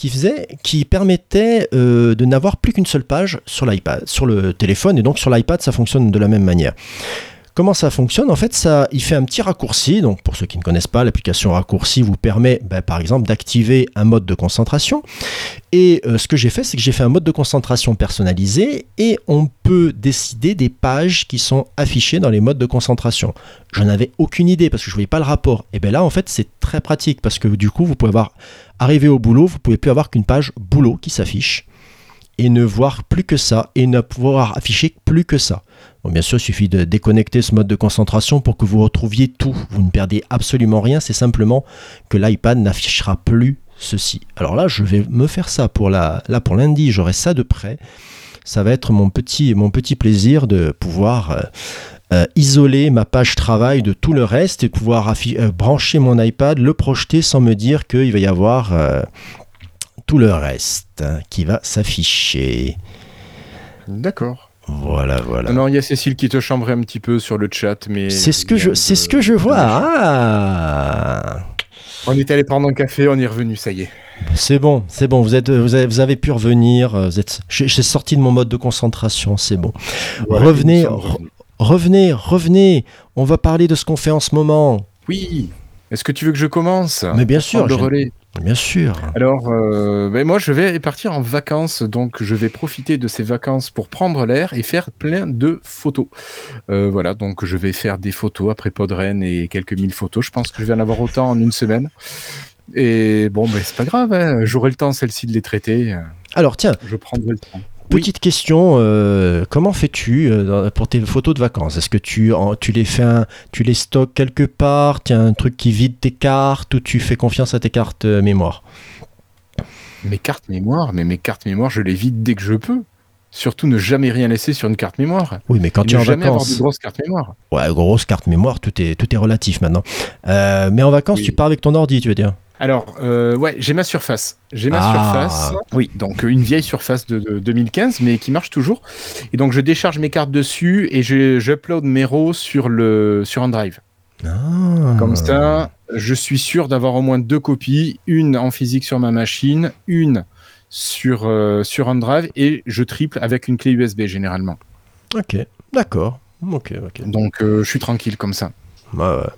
qui faisait, qui permettait euh, de n'avoir plus qu'une seule page sur l'iPad, sur le téléphone, et donc sur l'iPad, ça fonctionne de la même manière. Comment ça fonctionne En fait, ça, il fait un petit raccourci. Donc, pour ceux qui ne connaissent pas, l'application raccourci vous permet, ben, par exemple, d'activer un mode de concentration. Et euh, ce que j'ai fait, c'est que j'ai fait un mode de concentration personnalisé et on peut décider des pages qui sont affichées dans les modes de concentration. Je n'avais aucune idée parce que je ne voyais pas le rapport. Et bien là, en fait, c'est très pratique parce que du coup, vous pouvez avoir arrivé au boulot, vous pouvez plus avoir qu'une page boulot qui s'affiche et ne voir plus que ça et ne pouvoir afficher plus que ça. Bon, bien sûr, il suffit de déconnecter ce mode de concentration pour que vous retrouviez tout. Vous ne perdez absolument rien, c'est simplement que l'iPad n'affichera plus ceci. Alors là, je vais me faire ça pour la, là pour lundi, j'aurai ça de près. Ça va être mon petit, mon petit plaisir de pouvoir euh, euh, isoler ma page travail de tout le reste et pouvoir euh, brancher mon iPad, le projeter sans me dire qu'il va y avoir tout le reste qui va s'afficher. D'accord. Voilà, voilà. Non, il y a Cécile qui te chambrait un petit peu sur le chat, mais. C'est ce que je, c'est ce que je vois. Ah. On était allé prendre un café, on est revenu, ça y est. C'est bon, c'est bon. Vous êtes, vous avez, vous avez pu revenir. Vous êtes, j'ai sorti de mon mode de concentration. C'est bon. revenez, revenez, revenez. On va parler de ce qu'on fait en ce moment. Oui. Est-ce que tu veux que je commence? Mais bien sûr. Le relais. Bien sûr. Alors, euh, ben moi, je vais partir en vacances, donc je vais profiter de ces vacances pour prendre l'air et faire plein de photos. Euh, voilà, donc je vais faire des photos après Podren et quelques mille photos. Je pense que je vais en avoir autant en une semaine. Et bon, ben c'est pas grave, hein. j'aurai le temps celle-ci de les traiter. Alors tiens, je prendrai le temps. Petite question, euh, comment fais-tu euh, pour tes photos de vacances? Est-ce que tu, tu les fais, tu les stockes quelque part? Tu as un truc qui vide tes cartes ou tu fais confiance à tes cartes euh, mémoire? Mes cartes mémoire, mais mes cartes mémoire, je les vide dès que je peux. Surtout ne jamais rien laisser sur une carte mémoire. Oui, mais quand tu es en jamais vacances. avoir de grosses cartes mémoire. Ouais, grosse carte mémoire, tout est, tout est relatif maintenant. mais en vacances, tu pars avec ton ordi, tu veux dire? Alors, euh, ouais, j'ai ma surface. J'ai ma Ah. surface. Oui, donc une vieille surface de, de 2015, mais qui marche toujours. Et donc, je décharge mes cartes dessus et j'upload mes RAW sur, le, sur un drive. Ah. Comme ça, je suis sûr d'avoir au moins deux copies, une en physique sur ma machine, une sur, euh, sur un drive, et je triple avec une clé USB généralement. Ok, d'accord. Ok, ok. Donc, euh, je suis tranquille comme ça. Ouais, ouais.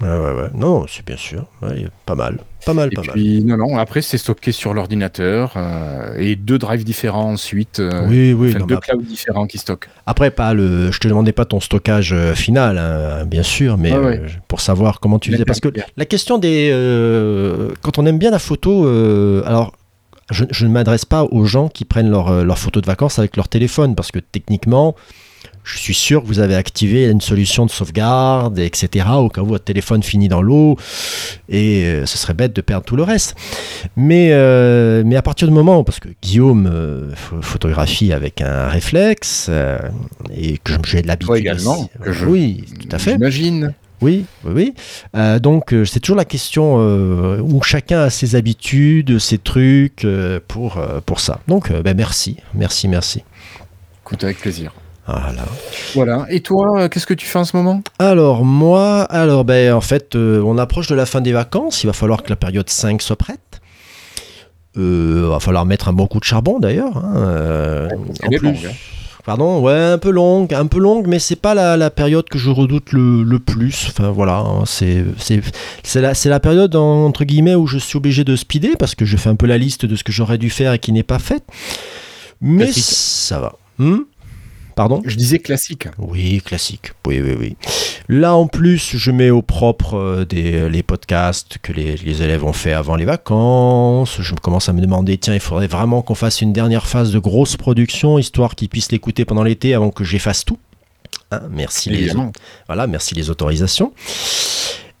Ouais, ouais, ouais. Non, c'est bien sûr. Ouais, pas mal. Pas mal, Et pas mal. puis, non, non, après, c'est stocké sur l'ordinateur euh, et deux drives différents ensuite. euh, Oui, oui. enfin, non, deux clouds différents qui stockent. Après, pas le. Je te demandais pas ton stockage euh, final, hein, bien sûr, mais ouais. euh, pour savoir comment tu faisais. Parce que la question des. quand on aime bien la photo, alors. Je, je ne m'adresse pas aux gens qui prennent leurs leurs photos de vacances avec leur téléphone, parce que techniquement, je suis sûr que vous avez activé une solution de sauvegarde, etc., au cas où votre téléphone finit dans l'eau, et euh, ce serait bête de perdre tout le reste. Mais, euh, mais à partir du moment, parce que Guillaume euh, ph- photographie avec un réflexe, et que j'ai de l'habitude. Toi également, que je- Oui, tout à fait. J'imagine. Oui, oui, oui. Donc c'est toujours la question où chacun a ses habitudes, ses trucs pour, pour ça. Donc ben, merci, merci, merci. Écoute, avec plaisir. Voilà. Voilà. Et toi, euh, qu'est-ce que tu fais en ce moment? Alors moi, alors ben en fait, euh, on approche de la fin des vacances. Il va falloir que la période 5 soit prête. Euh, va falloir mettre un bon coup de charbon d'ailleurs. hein, euh, en plus- hein. Pardon, ouais, un peu longue, un peu longue, mais c'est pas la, la période que je redoute le, le plus. Enfin voilà, hein, c'est la la période entre guillemets où je suis obligé de speeder parce que je fais un peu la liste de ce que j'aurais dû faire et qui n'est pas fait. Mais Classique. ça va. Hmm? Pardon Je disais classique. oui, classique. Oui, oui, oui. Là, en plus, je mets au propre euh, des, les podcasts que les, les élèves ont fait avant les vacances. Je commence à me demander, tiens, il faudrait vraiment qu'on fasse une dernière phase de grosse production, histoire qu'ils puissent l'écouter pendant l'été avant que j'efface tout. Hein, merci, les, voilà, merci les autorisations.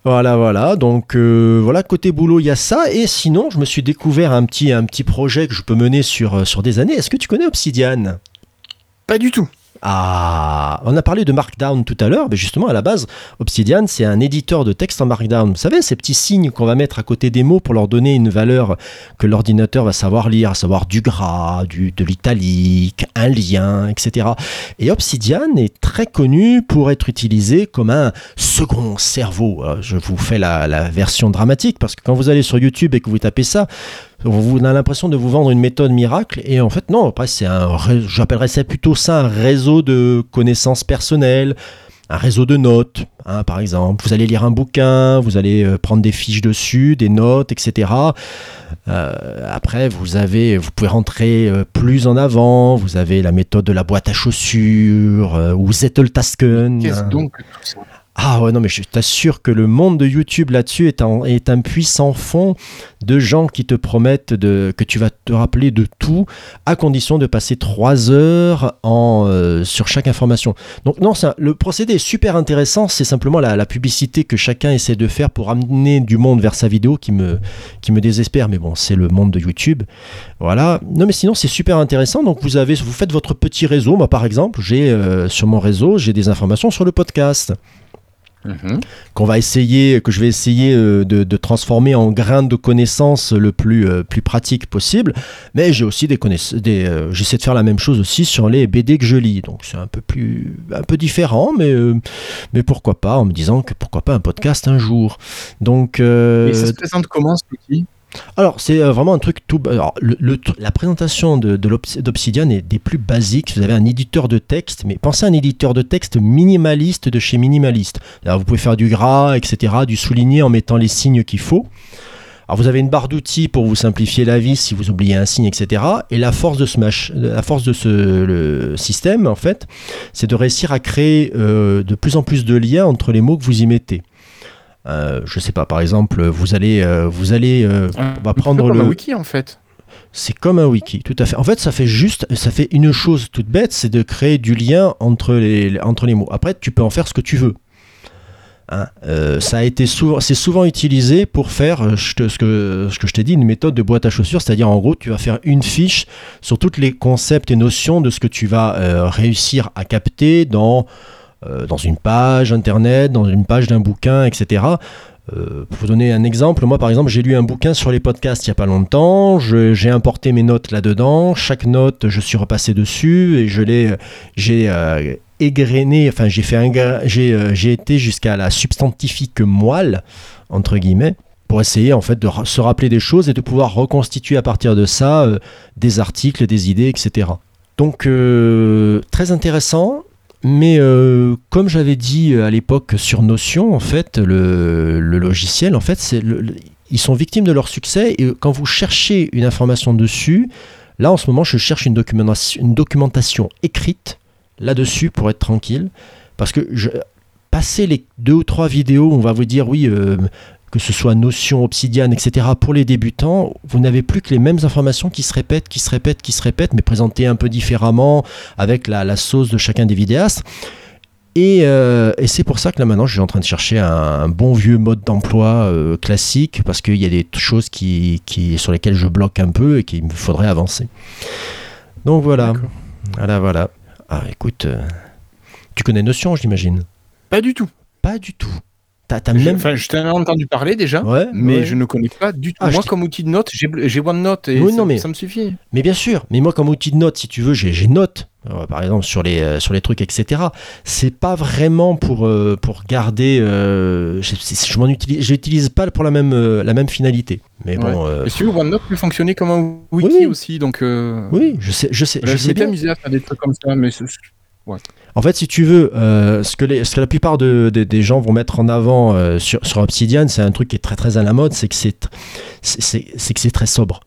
Voilà, voilà. Donc, euh, voilà, côté boulot, il y a ça. Et sinon, je me suis découvert un petit, un petit projet que je peux mener sur, euh, sur des années. Est-ce que tu connais Obsidian? Pas du tout. Ah, on a parlé de Markdown tout à l'heure, mais justement à la base, Obsidian c'est un éditeur de texte en Markdown. Vous savez, ces petits signes qu'on va mettre à côté des mots pour leur donner une valeur que l'ordinateur va savoir lire, à savoir du gras, du, de l'italique, un lien, etc. Et Obsidian est très connu pour être utilisé comme un second cerveau. Alors, je vous fais la, version dramatique parce que quand vous allez sur YouTube et que vous tapez ça, on a l'impression de vous vendre une méthode miracle et en fait non. Après c'est un, j'appellerais ça plutôt ça un réseau de connaissances personnelles, un réseau de notes, hein, par exemple. Vous allez lire un bouquin, vous allez euh, prendre des fiches dessus, des notes, etc. Euh, après, vous avez, vous pouvez rentrer euh, plus en avant. Vous avez la méthode de la boîte à chaussures euh, ou Zetteltasken. Qu'est-ce hein. donc tout ça? Ah ouais, non, mais je t'assure que le monde de YouTube là-dessus est un, est un puissant fond de gens qui te promettent que tu vas te rappeler de tout, à condition de passer trois heures en, euh, sur chaque information. Donc non, le procédé est super intéressant, c'est simplement la, publicité que chacun essaie de faire pour amener du monde vers sa vidéo qui me, qui me désespère, mais bon, c'est le monde de YouTube. Voilà. Non, mais sinon, c'est super intéressant. Donc, vous avez, vous faites votre petit réseau. Moi, par exemple, j'ai euh, sur mon réseau, j'ai des informations sur le podcast Mhm. qu'on va essayer, que je vais essayer euh, de, de transformer en grain de connaissances le plus, euh, plus pratique possible. Mais j'ai aussi des connaissances, euh, j'essaie de faire la même chose aussi sur les BD que je lis. Donc c'est un peu plus, un peu différent, mais, euh, mais pourquoi pas, en me disant que pourquoi pas un podcast un jour. Donc, euh, Et ça se présente comment cet outil alors, c'est euh, vraiment un truc tout. Alors, le, la présentation de, de d'Obsidian est des plus basiques. Vous avez un éditeur de texte, mais pensez à un éditeur de texte minimaliste de chez Minimaliste. Vous pouvez faire du gras, etc., du souligner en mettant les signes qu'il faut. Alors, vous avez une barre d'outils pour vous simplifier la vie si vous oubliez un signe, etc. Et la force de ce, la force de ce système, en fait, c'est de réussir à créer euh, de plus en plus de liens entre les mots que vous y mettez. Euh, je sais pas, par exemple, vous allez, euh, vous allez, euh, on va prendre comme le. un wiki en fait. C'est comme un wiki, tout à fait. En fait, ça fait juste, ça fait une chose toute bête, c'est de créer du lien entre les, entre les mots. Après, tu peux en faire ce que tu veux. Hein, euh, ça a été souvent, c'est souvent utilisé pour faire je te- ce que, ce que je t'ai dit, une méthode de boîte à chaussures, c'est-à-dire en gros, tu vas faire une fiche sur tous les concepts et notions de ce que tu vas euh, réussir à capter dans, euh, dans une page internet, dans une page d'un bouquin, etc. Euh, pour vous donner un exemple, moi par exemple j'ai lu un bouquin sur les podcasts il n'y a pas longtemps, j'ai importé mes notes là-dedans, chaque note je suis repassé dessus et je l'ai, j'ai euh, enfin j'ai fait euh, j'ai été jusqu'à la substantifique moelle entre guillemets pour essayer en fait de se rappeler des choses et de pouvoir reconstituer à partir de ça des articles, des idées, etc. Donc très intéressant. Mais euh, comme j'avais dit euh, à l'époque sur Notion, en fait, le, logiciel, en fait, c'est le- ils sont victimes de leur succès. Et quand vous cherchez une information dessus, là en ce moment, je cherche une documentation, une documentation écrite là-dessus pour être tranquille, parce que je, passer les deux ou trois vidéos, on va vous dire oui. euh, que ce soit Notion, Obsidian, etc., pour les débutants, vous n'avez plus que les mêmes informations qui se répètent, qui se répètent, qui se répètent, mais présentées un peu différemment, avec la, la sauce de chacun des vidéastes. Et, euh, et c'est pour ça que là maintenant je suis en train de chercher un, un bon vieux mode d'emploi euh, classique parce qu'il y a des choses qui, qui, sur lesquelles je bloque un peu et qu'il me faudrait avancer. Donc voilà, voilà, voilà. Ah écoute, euh, tu connais Notion j'imagine? Pas du tout. Pas du tout. T'as même... Enfin, je t'en ai entendu parler déjà, Ouais, mais ouais. je ne connais pas du tout. Ah, Moi, comme outil de note, j'ai j'ai OneNote et Oui, ça, non, mais- ça me suffit. Mais bien sûr, mais moi comme outil de note, si tu veux, j'ai j'ai note, euh, par exemple sur les, euh, sur les trucs, etc. C'est pas vraiment pour, euh, pour garder... euh, je l'utilise pas pour la même, la même finalité. Mais bon... Mais si OneNote peut fonctionner comme un wiki Oui. aussi, donc. oui, je sais, je sais, Je je sais bien. amusé à faire des trucs comme ça, mais En fait, si tu veux, euh, ce, que les- ce que la plupart de- de- des gens vont mettre en avant euh, sur, sur Obsidian, c'est un truc qui est très très à la mode, c'est que c'est que très sobre.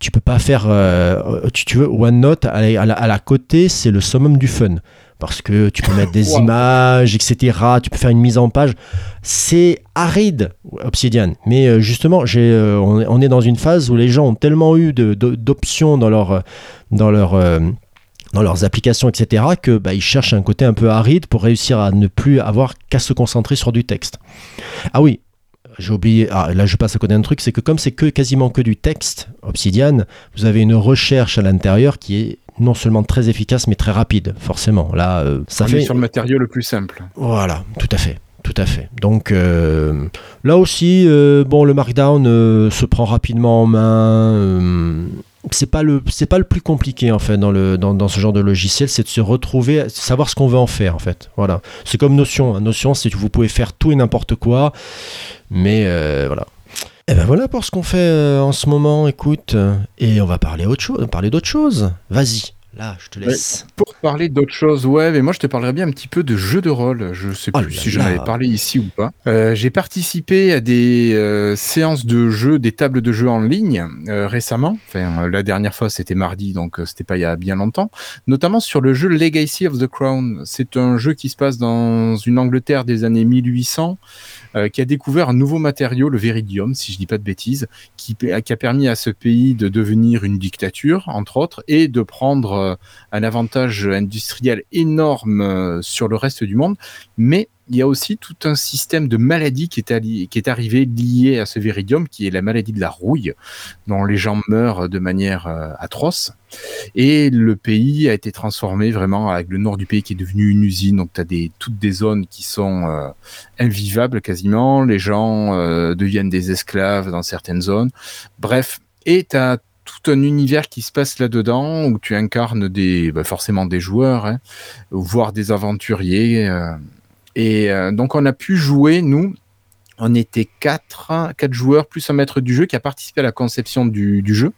Tu peux pas faire, euh, tu, tu veux, OneNote à la, à la- à la côté, c'est le summum du fun. Parce que tu peux mettre des Wow. images, etc. Tu peux faire une mise en page. C'est aride, Obsidian. Mais justement, j'ai, on, est- on est dans une phase où les gens ont tellement eu d'options dans leur, dans leur, dans leurs applications, etc., que bah, ils cherchent un côté un peu aride pour réussir à ne plus avoir qu'à se concentrer sur du texte. Ah oui, j'ai oublié, ah, là je passe à côté d'un truc, c'est que comme c'est que quasiment que du texte, Obsidian, vous avez une recherche à l'intérieur qui est non seulement très efficace, mais très rapide, forcément. Là, euh, ça on fait... est sur le matériau le plus simple. Voilà, tout à fait. Tout à fait. Donc euh, là aussi, euh, bon, le Markdown se prend rapidement en main. Euh, c'est pas le pas le plus compliqué en fait dans ce genre de logiciel, c'est de se retrouver, savoir ce qu'on veut en faire en fait. Voilà. C'est comme Notion. hein. Notion, c'est que vous pouvez faire tout et n'importe quoi, mais euh, voilà. Et ben voilà pour ce qu'on fait euh, en ce moment, écoute. Et on va parler d'autre chose. Vas-y, là, je te laisse. Pour parler d'autre chose, ouais, mais moi je te parlerai bien un petit peu de jeux de rôle. Je sais Oh plus si j'en avais parlé ici ou pas. Euh, J'ai participé à des euh, séances de jeux, des tables de jeux en ligne euh, récemment. Enfin, la dernière fois c'était mardi, donc c'était pas il y a bien longtemps. Notamment sur le jeu Legacy of the Crown. C'est un jeu qui se passe dans une Angleterre des années 1800, euh, qui a découvert un nouveau matériau, le Viridium, si je dis pas de bêtises, qui, qui a permis à ce pays de devenir une dictature, entre autres, et de prendre euh, un avantage industriel énorme euh, sur le reste du monde, mais il y a aussi tout un système de maladies qui est, arrivé lié à ce viridium, qui est la maladie de la rouille, dont les gens meurent de manière euh, atroce. Et le pays a été transformé vraiment avec le nord du pays qui est devenu une usine. Donc tu as des, toutes des zones qui sont invivables quasiment. Les gens deviennent des esclaves dans certaines zones. Bref, et tu as tout un univers qui se passe là-dedans où tu incarnes des, bah, forcément des joueurs, hein, voire des aventuriers. euh. et euh, donc on a pu jouer, nous, on était quatre, quatre joueurs plus un maître du jeu qui a participé à la conception du, jeu.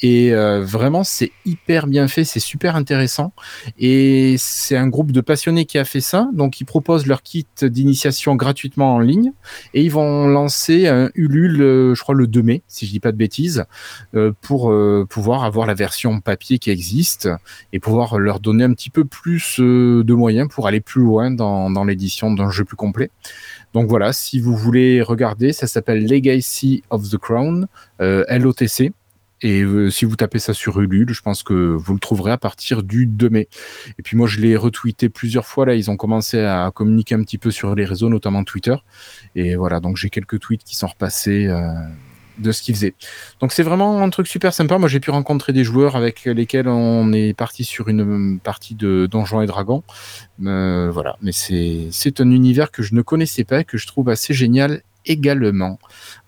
Et euh, vraiment, c'est hyper bien fait, c'est super intéressant. Et c'est un groupe de passionnés qui a fait ça. Donc, ils proposent leur kit d'initiation gratuitement en ligne. Et ils vont lancer un Ulule, euh, je crois, le 2 mai, si je dis pas de bêtises, euh, pour pouvoir avoir la version papier qui existe et pouvoir leur donner un petit peu plus de moyens pour aller plus loin dans l'édition d'un jeu plus complet. Donc voilà, si vous voulez regarder, ça s'appelle Legacy of the Crown, euh, LOTC. Et euh, si vous tapez ça sur Ulule, je pense que vous le trouverez à partir du 2 mai. Et puis moi, je l'ai retweeté plusieurs fois. Là, ils ont commencé à communiquer un petit peu sur les réseaux, notamment Twitter. Et voilà, donc j'ai quelques tweets qui sont repassés euh, de ce qu'ils faisaient. Donc c'est vraiment un truc super sympa. Moi, j'ai pu rencontrer des joueurs avec lesquels on est parti sur une partie de Donjons et Dragons. Euh, voilà, mais c'est un univers que je ne connaissais pas et que je trouve assez génial également.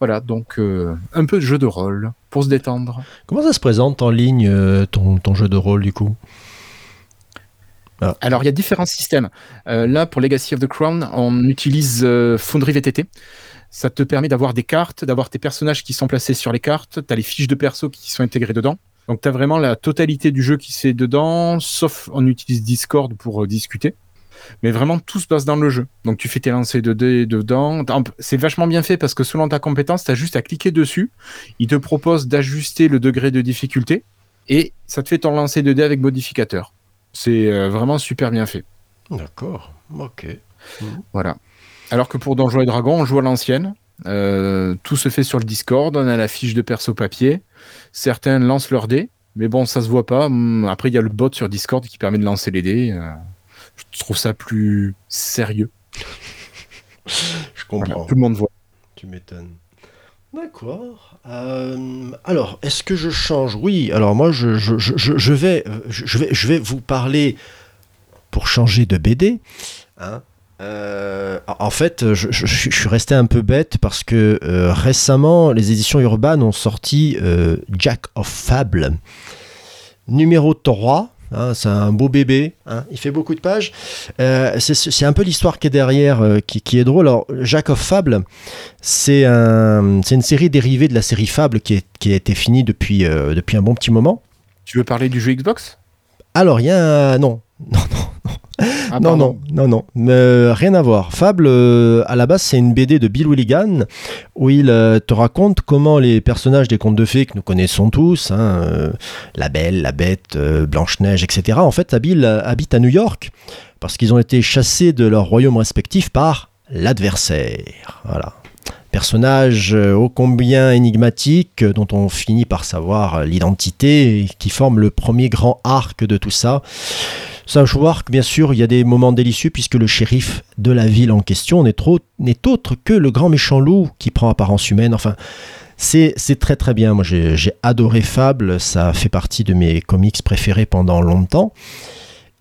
Voilà, donc euh, un peu de jeu de rôle pour se détendre. Comment ça se présente en ligne euh, ton, ton jeu de rôle du coup? Alors, il y a différents systèmes. Euh, là, pour Legacy of the Crown, on utilise euh, Foundry VTT. Ça te permet d'avoir des cartes, d'avoir tes personnages qui sont placés sur les cartes. Tu as les fiches de perso qui sont intégrées dedans. Donc, tu as vraiment la totalité du jeu qui fait dedans, sauf on utilise Discord pour euh, discuter. Mais vraiment, tout se passe dans le jeu. Donc, tu fais tes lancers de dés dedans. C'est vachement bien fait parce que selon ta compétence, tu as juste à cliquer dessus. Il te propose d'ajuster le degré de difficulté et ça te fait ton lancer de dés avec modificateur. C'est euh, vraiment super bien fait. D'accord, ok. Voilà. Alors que pour Donjons et Dragons, on joue à l'ancienne. Euh, tout se fait sur le Discord. On a la fiche de perso papier. Certains lancent leurs dés, mais bon, ça se voit pas. Hum, Après, il y a le bot sur Discord qui permet de lancer les dés. Euh, je trouve ça plus sérieux. Je Voilà, comprends. tout le monde voit. Tu m'étonnes. D'accord. Euh, alors, est-ce que je change? Oui. Alors moi, je, je, je, je- je vais, je, je vais, je vais vous parler pour changer de BD. hein. Euh, en fait, je, je- je suis resté un peu bête parce que euh, récemment, les éditions urbaines ont sorti euh, Jack of Fable, numéro 3. hein, c'est un beau bébé, hein, il fait beaucoup de pages. C'est- un peu l'histoire qui est derrière qui, qui est drôle. Alors, Jack of Fable, c'est un, c'est une série dérivée de la série Fable qui, est- qui a été finie depuis, depuis un bon petit moment. Tu veux parler du jeu Xbox? Alors, il y a un... Non, non, Ah, non, non, non, non, Mais rien à voir. Fable, euh, à la base, c'est une BD de Bill Willigan où il euh, te raconte comment les personnages des contes de fées que nous connaissons tous, hein, euh, la Belle, la Bête, euh, Blanche-Neige, etc., en fait, habitent, habitent à New York parce qu'ils ont été chassés de leur royaume respectif par l'adversaire. Voilà. Personnage euh, ô combien énigmatique euh, dont on finit par savoir euh, l'identité qui forme le premier grand arc de tout ça. Que bien sûr il y a des moments délicieux puisque le shérif de la ville en question n'est autre que le grand méchant loup qui prend apparence humaine. Enfin, c'est très très bien. Moi j'ai j'ai adoré Fable, ça fait partie de mes comics préférés pendant longtemps.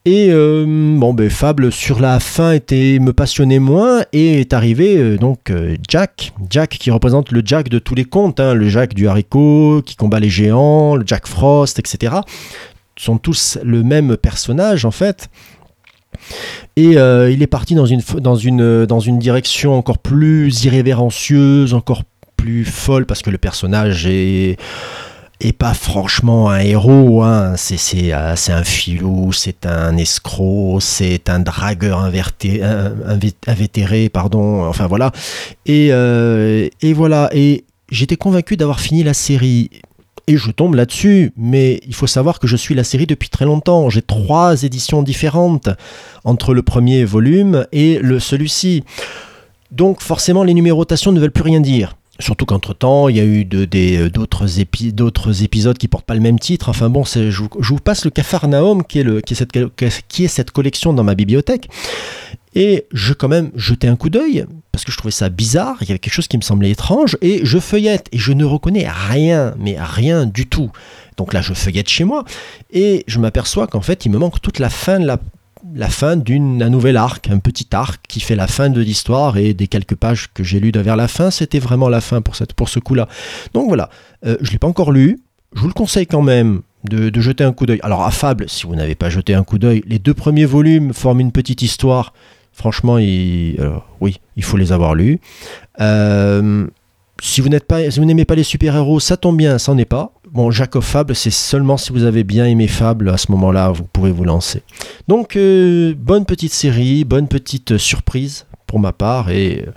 Et euh, bon, ben, Fable sur la fin était me passionnait moins et est arrivé euh, donc euh, Jack, Jack qui représente le Jack de tous les contes, hein, le Jack du haricot qui combat les géants, le Jack Frost, etc. Sont tous le même personnage en fait. Et euh, il est parti dans une, dans, une, dans une direction encore plus irrévérencieuse, encore plus folle parce que le personnage est est pas franchement un héros, hein. c'est euh, un filou, c'est un escroc, c'est un dragueur inverté, invétéré, pardon, enfin voilà. Et, euh, et voilà, et j'étais convaincu d'avoir fini la série. Je tombe là-dessus, mais il faut savoir que je suis la série depuis très longtemps. J'ai trois éditions différentes entre le premier volume et celui-ci. Donc forcément, les numérotations ne veulent plus rien dire. Surtout qu'entre-temps, il y a eu euh, d'autres épi- d'autres épisodes qui portent pas le même titre. Enfin bon, je, vous- passe le Capharnaüm, qui est cette collection dans ma bibliothèque. Et je quand même jeté un coup d'œil, parce que je trouvais ça bizarre, il y avait quelque chose qui me semblait étrange, et je feuillette, et je ne reconnais rien, mais rien du tout. Donc là, je feuillette chez moi, et je m'aperçois qu'en fait, il me manque toute la fin de la fin d'un nouvel arc, un petit arc qui fait la fin de l'histoire et des quelques pages que j'ai lues vers la fin, c'était vraiment la fin pour ce coup-là. Donc voilà, euh, je ne l'ai pas encore lu, je vous le conseille quand même de, de jeter un coup d'œil. Alors à Fable, si vous n'avez pas jeté un coup d'œil, les deux premiers volumes forment une petite histoire. Franchement, il, alors, oui, il faut les avoir lus. Euh, si vous n'êtes pas, si vous n'aimez pas les super-héros, ça tombe bien, ça n'en est pas. Bon, Jacob Fable, c'est seulement si vous avez bien aimé Fable, à ce moment-là, vous pourrez vous lancer. Donc, euh, bonne petite série, bonne petite surprise pour ma part, et euh,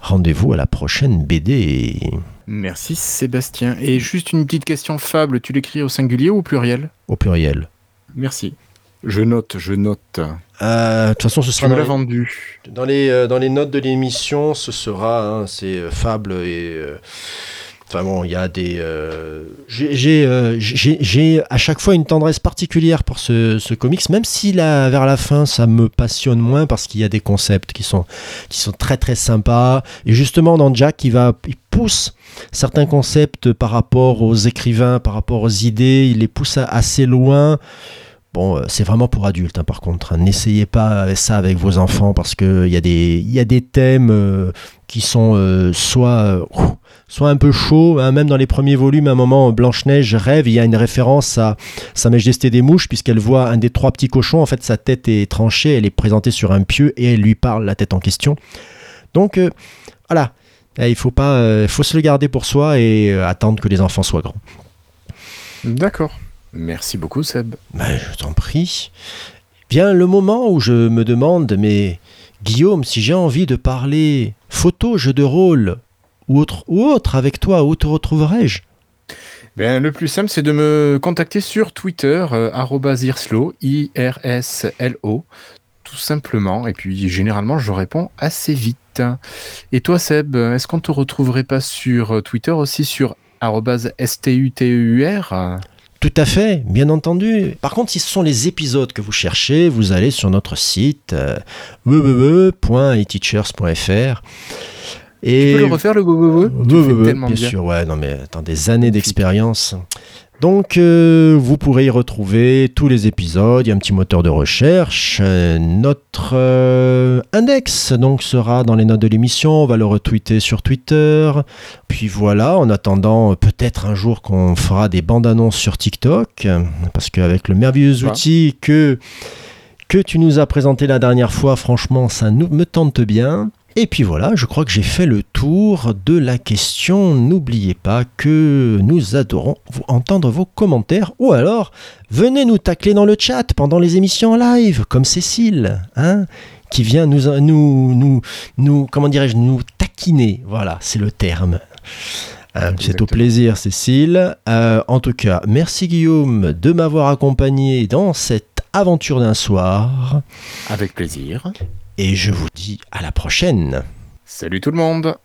rendez-vous à la prochaine BD. Merci Sébastien. Et juste une petite question fable, tu l'écris au singulier ou au pluriel? Au pluriel. Merci. Je note, je note. Euh, De toute façon, ce Tu sera me dans l'as les, vendu. dans, les, euh, dans les notes de l'émission, ce sera, hein, c'est euh, Fable et... euh, Enfin bon, il y a des... euh, j'ai- J'ai euh, j'ai- j'ai à chaque fois une tendresse particulière pour ce, ce comics, même si là, vers la fin, ça me passionne moins parce qu'il y a des concepts qui sont, qui sont très très sympas. Et justement, dans Jack, il, va, il pousse certains concepts par rapport aux écrivains, par rapport aux idées, il les pousse assez loin. Bon, euh, c'est vraiment pour adultes, hein, par contre. hein. N'essayez pas ça avec vos enfants parce qu'il y, a des- y a des thèmes euh, qui sont euh, soit, soit un peu chauds. hein. même dans les premiers volumes, à un moment, Blanche-Neige rêve. Il y a une référence à Sa Majesté des Mouches, puisqu'elle voit un des trois petits cochons. En fait, sa tête est tranchée, elle est présentée sur un pieu et elle lui parle la tête en question. Donc, voilà. Eh, Il faut, pas, faut se le garder pour soi et attendre que les enfants soient grands. D'accord. Merci beaucoup Seb. Ben, je t'en prie. Bien, le moment où je me demande, mais Guillaume, si j'ai envie de parler photo, jeu de rôle ou autre, ou autre avec toi, où te retrouverai-je? Bien, le plus simple, c'est de me contacter sur Twitter, euh, irslo, I-R-S-L-O, tout simplement. Et puis, généralement, je réponds assez vite. Et toi, Seb, est-ce qu'on te retrouverait pas sur euh, Twitter aussi sur S-T-U-T-E-U-R Tout à fait, bien entendu. Par contre, si ce sont les épisodes que vous cherchez, vous allez sur notre site euh, www.eteachers.fr. Et Tu peux le refaire, le www bien, bien. sûr, ouais, non mais attends, des années d'expérience. Donc, euh, vous pourrez y retrouver tous les épisodes. Il y a un petit moteur de recherche. Euh, notre euh, index donc sera dans les notes de l'émission. On va le retweeter sur Twitter. Puis voilà, en attendant, peut-être un jour qu'on fera des bandes annonces sur TikTok, parce qu'avec le merveilleux Ouais. outil que que tu nous as présenté la dernière fois, franchement, ça nous, me tente bien. Et puis voilà, je crois que j'ai fait le tour de la question. N'oubliez pas que nous adorons entendre vos commentaires ou alors venez nous tacler dans le chat pendant les émissions en live, comme Cécile, hein, qui vient nous, nous, nous, nous comment dirais-je, nous taquiner. Voilà, c'est le terme. Hein, c'est au plaisir, Cécile. Euh, en tout cas, merci Guillaume de m'avoir accompagné dans cette aventure d'un soir. Avec plaisir. Et je vous dis à la prochaine. Salut tout le monde